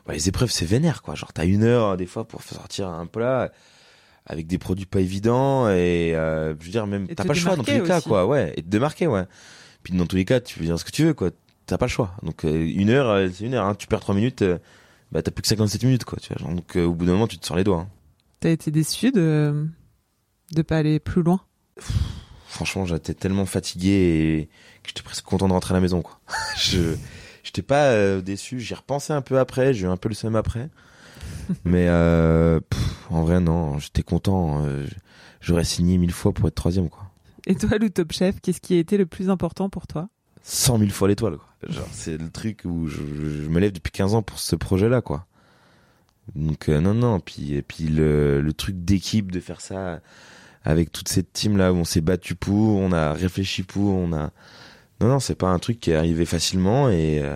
Bah, les épreuves, c'est vénère, quoi. Genre, t'as une heure, des fois, pour sortir un plat avec des produits pas évidents et, euh, je veux dire, même, t'as pas le choix dans tous les cas, aussi. quoi. Ouais. Et te démarquer, ouais. Puis dans tous les cas, tu veux dire ce que tu veux, quoi. T'as pas le choix. Donc, euh, une heure, euh, c'est une heure, hein. Tu perds trois minutes, euh, bah, t'as plus que 57 minutes, quoi. Tu vois. Genre, donc, euh, au bout d'un moment, tu te sors les doigts. hein. T'as été déçu de de pas aller plus loin? Franchement, j'étais tellement fatigué et que j'étais presque content de rentrer à la maison, quoi. je, j'étais pas euh, déçu. J'y repensé un peu après. J'ai eu un peu le seum après. Mais euh, pff, en vrai, non. J'étais content. euh, j'aurais signé mille fois pour être troisième, quoi. Et toi, le Top Chef, qu'est-ce qui a été le plus important pour toi? Cent mille fois l'étoile, quoi. Genre, c'est le truc où je, je- je me lève depuis 15 ans pour ce projet-là, quoi. Donc, euh, non, non. Puis, et puis le, le truc d'équipe, de faire ça avec toute cette team-là où on s'est battu pour, on a réfléchi pour, on a... Non, non, c'est pas un truc qui est arrivé facilement et, euh,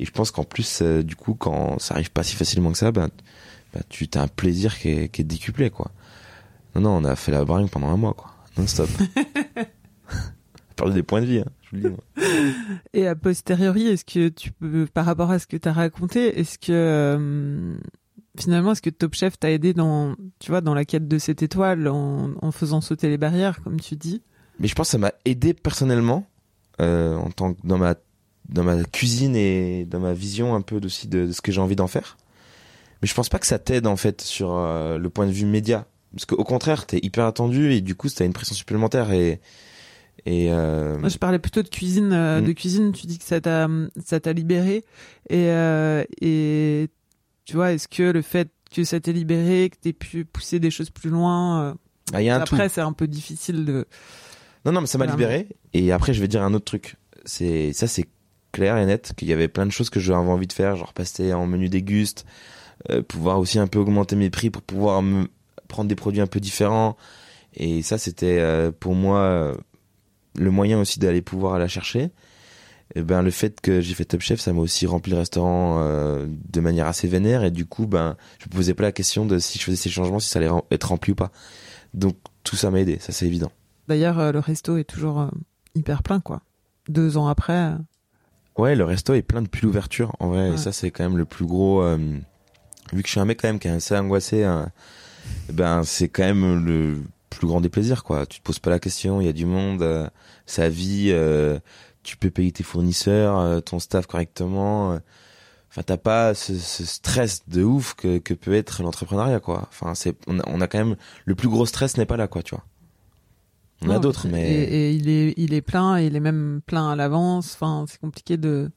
et je pense qu'en plus, euh, du coup, quand ça arrive pas si facilement que ça, ben, bah, tu as un plaisir qui est, qui est décuplé, quoi. Non, non, on a fait la bringue pendant un mois, quoi. Non-stop. Perdu des points de vie, hein, je vous le dis. moi. Et a posteriori, est-ce que tu peux, par rapport à ce que t'as raconté, est-ce que euh, finalement, est-ce que Top Chef t'a aidé dans, tu vois, dans la quête de cette étoile, en, en faisant sauter les barrières, comme tu dis? Mais je pense que ça m'a aidé personnellement, euh, en tant que dans ma dans ma cuisine et dans ma vision un peu aussi de, de ce que j'ai envie d'en faire. Mais je pense pas que ça t'aide en fait sur euh, le point de vue média, parce qu'au contraire t'es hyper attendu et du coup t'as une pression supplémentaire et et euh, Moi, je parlais plutôt de cuisine. euh, Mm. De cuisine, tu dis que ça t'a, ça t'a libéré. Et, et tu vois, est-ce que le fait que ça t'ait libéré, que t'aies pu pousser des choses plus loin, ah, il y a un tout. après, c'est un peu difficile de. Non, non, mais ça m'a libéré. Et après, je vais dire un autre truc. C'est ça, c'est clair et net qu'il y avait plein de choses que j'avais envie de faire, genre passer en menu déguste, euh, pouvoir aussi un peu augmenter mes prix pour pouvoir me prendre des produits un peu différents. Et ça, c'était euh, pour moi euh, le moyen aussi d'aller pouvoir la chercher. Et ben le fait que j'ai fait Top Chef, ça m'a aussi rempli le restaurant de manière assez vénère et du coup ben je me posais pas la question de si je faisais ces changements si ça allait être rempli ou pas. Donc tout ça m'a aidé, ça c'est évident. D'ailleurs, le resto est toujours hyper plein, quoi. Deux ans après. Ouais, le resto est plein depuis l'ouverture, en vrai. Ouais. Et ça, c'est quand même le plus gros. euh, vu que je suis un mec quand même qui est assez angoissé, hein, ben c'est quand même le plus grand des plaisirs, quoi. Tu te poses pas la question, il y a du monde, euh, ça vit, euh, tu peux payer tes fournisseurs, euh, ton staff correctement. euh. Enfin, t'as pas ce, ce stress de ouf que, que peut être l'entrepreneuriat, quoi. Enfin, c'est on a, on a quand même le plus gros stress n'est pas là, quoi, tu vois. On a d'autres, et- mais Et, il est, il est plein, et il est même plein à l'avance. Enfin, c'est compliqué de,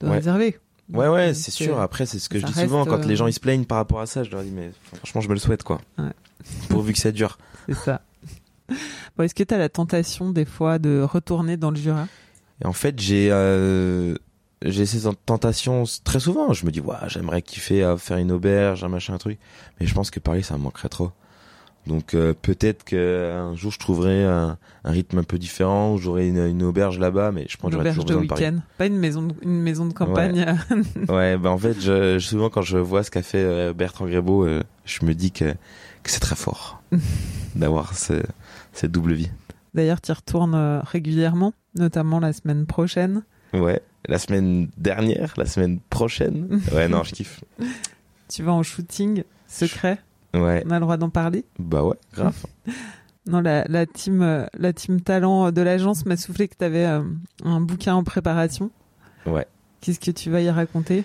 de Ouais. réserver. Ouais, ouais, Donc, c'est sûr. Après, c'est ce que je dis souvent quand euh, les gens ils se plaignent par rapport à ça. Je leur dis, mais franchement, je me le souhaite, quoi. Ouais. Pourvu que ça dure. C'est ça. Bon, Est-ce que tu as la tentation des fois de retourner dans le Jura? Et en fait, j'ai euh, j'ai ces tentations très souvent. Je me dis, ouais, j'aimerais kiffer à faire une auberge, un machin, un truc. Mais je pense que Paris, ça me manquerait trop. Donc euh, peut-être que un jour je trouverai un, un rythme un peu différent, où j'aurai une, une auberge là-bas, mais je pense que j'aurai toujours de besoin de Paris. week-end Pas une maison de, une maison de campagne Ouais, bah en fait, je, souvent quand je vois ce qu'a fait euh, Bertrand Grébeau, euh, je me dis que, que c'est très fort d'avoir ce, cette double vie. D'ailleurs, tu y retournes euh, régulièrement, notamment la semaine prochaine. Ouais, la semaine dernière, la semaine prochaine. Ouais, non, je kiffe. Tu vas en shooting secret? Ouais, On a le droit d'en parler bah ouais, grave. Non, la, la team, euh, la team talent de l'agence m'a soufflé que tu avais un bouquin en préparation. Ouais. Qu'est-ce que tu vas y raconter?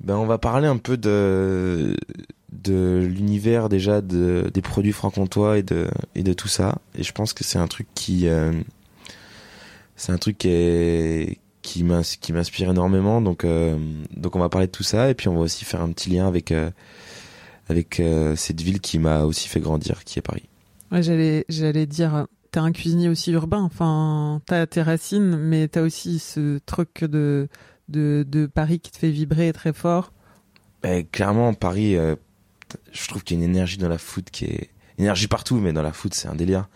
Ben, on va parler un peu de de l'univers déjà de, des produits franc-comtois et de et de tout ça. Et je pense que c'est un truc qui euh, c'est un truc qui est m'inspire énormément. Donc euh, donc on va parler de tout ça et puis on va aussi faire un petit lien avec euh, avec euh, cette ville qui m'a aussi fait grandir, qui est Paris. Ouais, j'allais, j'allais dire, t'es un cuisinier aussi urbain. Enfin, t'as tes racines, mais t'as aussi ce truc de, de, de Paris qui te fait vibrer très fort. Ben, clairement, Paris, euh, je trouve qu'il y a une énergie dans la food qui est énergie partout, mais dans la food, c'est un délire.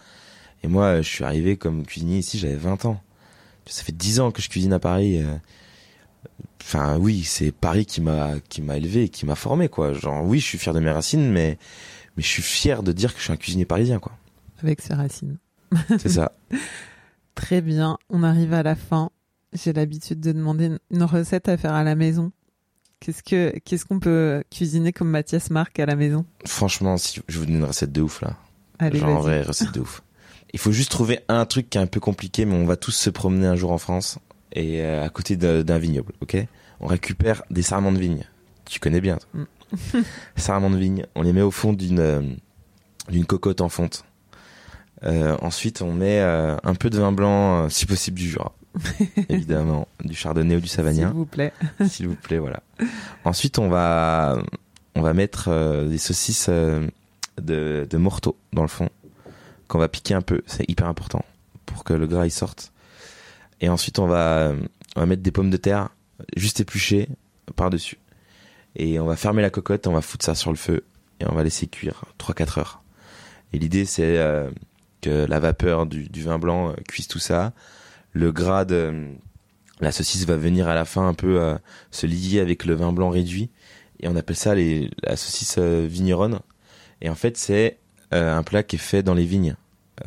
Et moi, je suis arrivé comme cuisinier ici, j'avais 20 ans. Ça fait 10 ans que je cuisine à Paris. euh. Enfin, oui, c'est Paris qui m'a qui m'a élevé, et qui m'a formé, quoi. Genre, oui, je suis fier de mes racines, mais mais je suis fier de dire que je suis un cuisinier parisien, quoi. Avec ses racines. C'est ça. Très bien, on arrive à la fin. J'ai l'habitude de demander une- recette à faire à la maison. Qu'est-ce que qu'est-ce qu'on peut cuisiner comme Mathias Marc à la maison? Franchement, si je vous donne une recette de ouf là. Allez, Genre en vrai, recette de ouf. Il faut juste trouver un truc qui est un peu compliqué, mais on va tous se promener un jour en France et euh, à côté d'un vignoble, ok? On récupère des sarments de vigne. Tu connais bien. toi. sarments de vigne. On les met au fond d'une euh, d'une cocotte en fonte. Euh, ensuite, on met un peu de vin blanc, si possible du Jura, évidemment, du Chardonnay ou du S'il Savagnin vous plaît. s'il vous plaît, voilà. Ensuite, on va, on va mettre des saucisses de, de morteau dans le fond, qu'on va piquer un peu. C'est hyper important pour que le gras il sorte. Et ensuite, on va, on va mettre des pommes de terre juste épluchées par-dessus. Et on va fermer la cocotte, on va foutre ça sur le feu et on va laisser cuire 3-4 heures. Et l'idée, c'est euh, que la vapeur du, vin blanc euh, cuise tout ça. Le gras de la saucisse va venir à la fin un peu euh, se lier avec le vin blanc réduit et on appelle ça les, la saucisse euh, vigneronne et en fait c'est euh, un plat qui est fait dans les vignes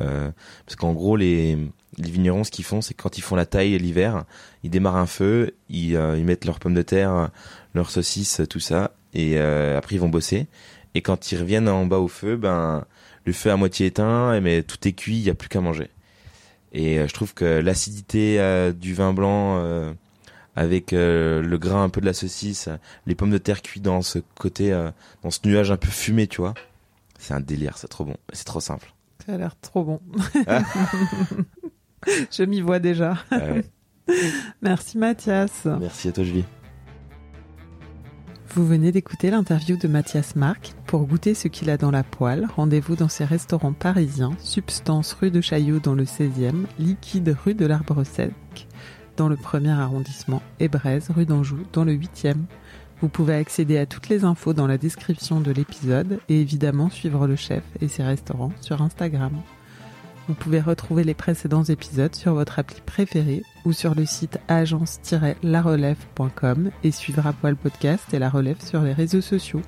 Euh, parce qu'en gros les, les vignerons ce qu'ils font c'est quand ils font la taille l'hiver ils démarrent un feu ils, euh, ils mettent leurs pommes de terre leurs saucisses tout ça et euh, après ils vont bosser et quand ils reviennent en bas au feu ben le feu à moitié éteint mais tout est cuit il y a plus qu'à manger et euh, je trouve que l'acidité euh, du vin blanc euh, avec euh, le gras un peu de la saucisse, les pommes de terre cuites dans ce côté, euh, dans ce nuage un peu fumé, tu vois. C'est un délire, c'est trop bon. C'est trop simple. Ça a l'air trop bon. Je m'y vois déjà. Ah ouais. Merci Mathias. Merci à toi, Julie. Vous venez d'écouter l'interview de Mathias Marc. Pour goûter ce qu'il a dans la poêle, rendez-vous dans ses restaurants parisiens, Substance rue de Chaillot dans le 16e, Liquide rue de l'Arbre Sec dans le premier arrondissement et Braise rue d'Anjou dans le 8e. Vous pouvez accéder à toutes les infos dans la description de l'épisode et évidemment suivre le chef et ses restaurants sur Instagram. Vous pouvez retrouver les précédents épisodes sur votre appli préférée ou sur le site agence-larelève.com et suivre à podcast et la relève sur les réseaux sociaux.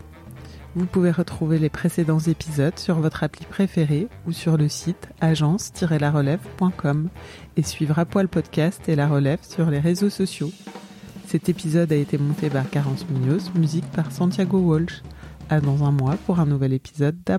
Vous pouvez retrouver les précédents épisodes sur votre appli préférée ou sur le site agence-larelève.com et suivre à podcast et la relève sur les réseaux sociaux. Cet épisode a été monté par Carence Munoz, musique par Santiago Walsh. À dans un mois pour un nouvel épisode d'À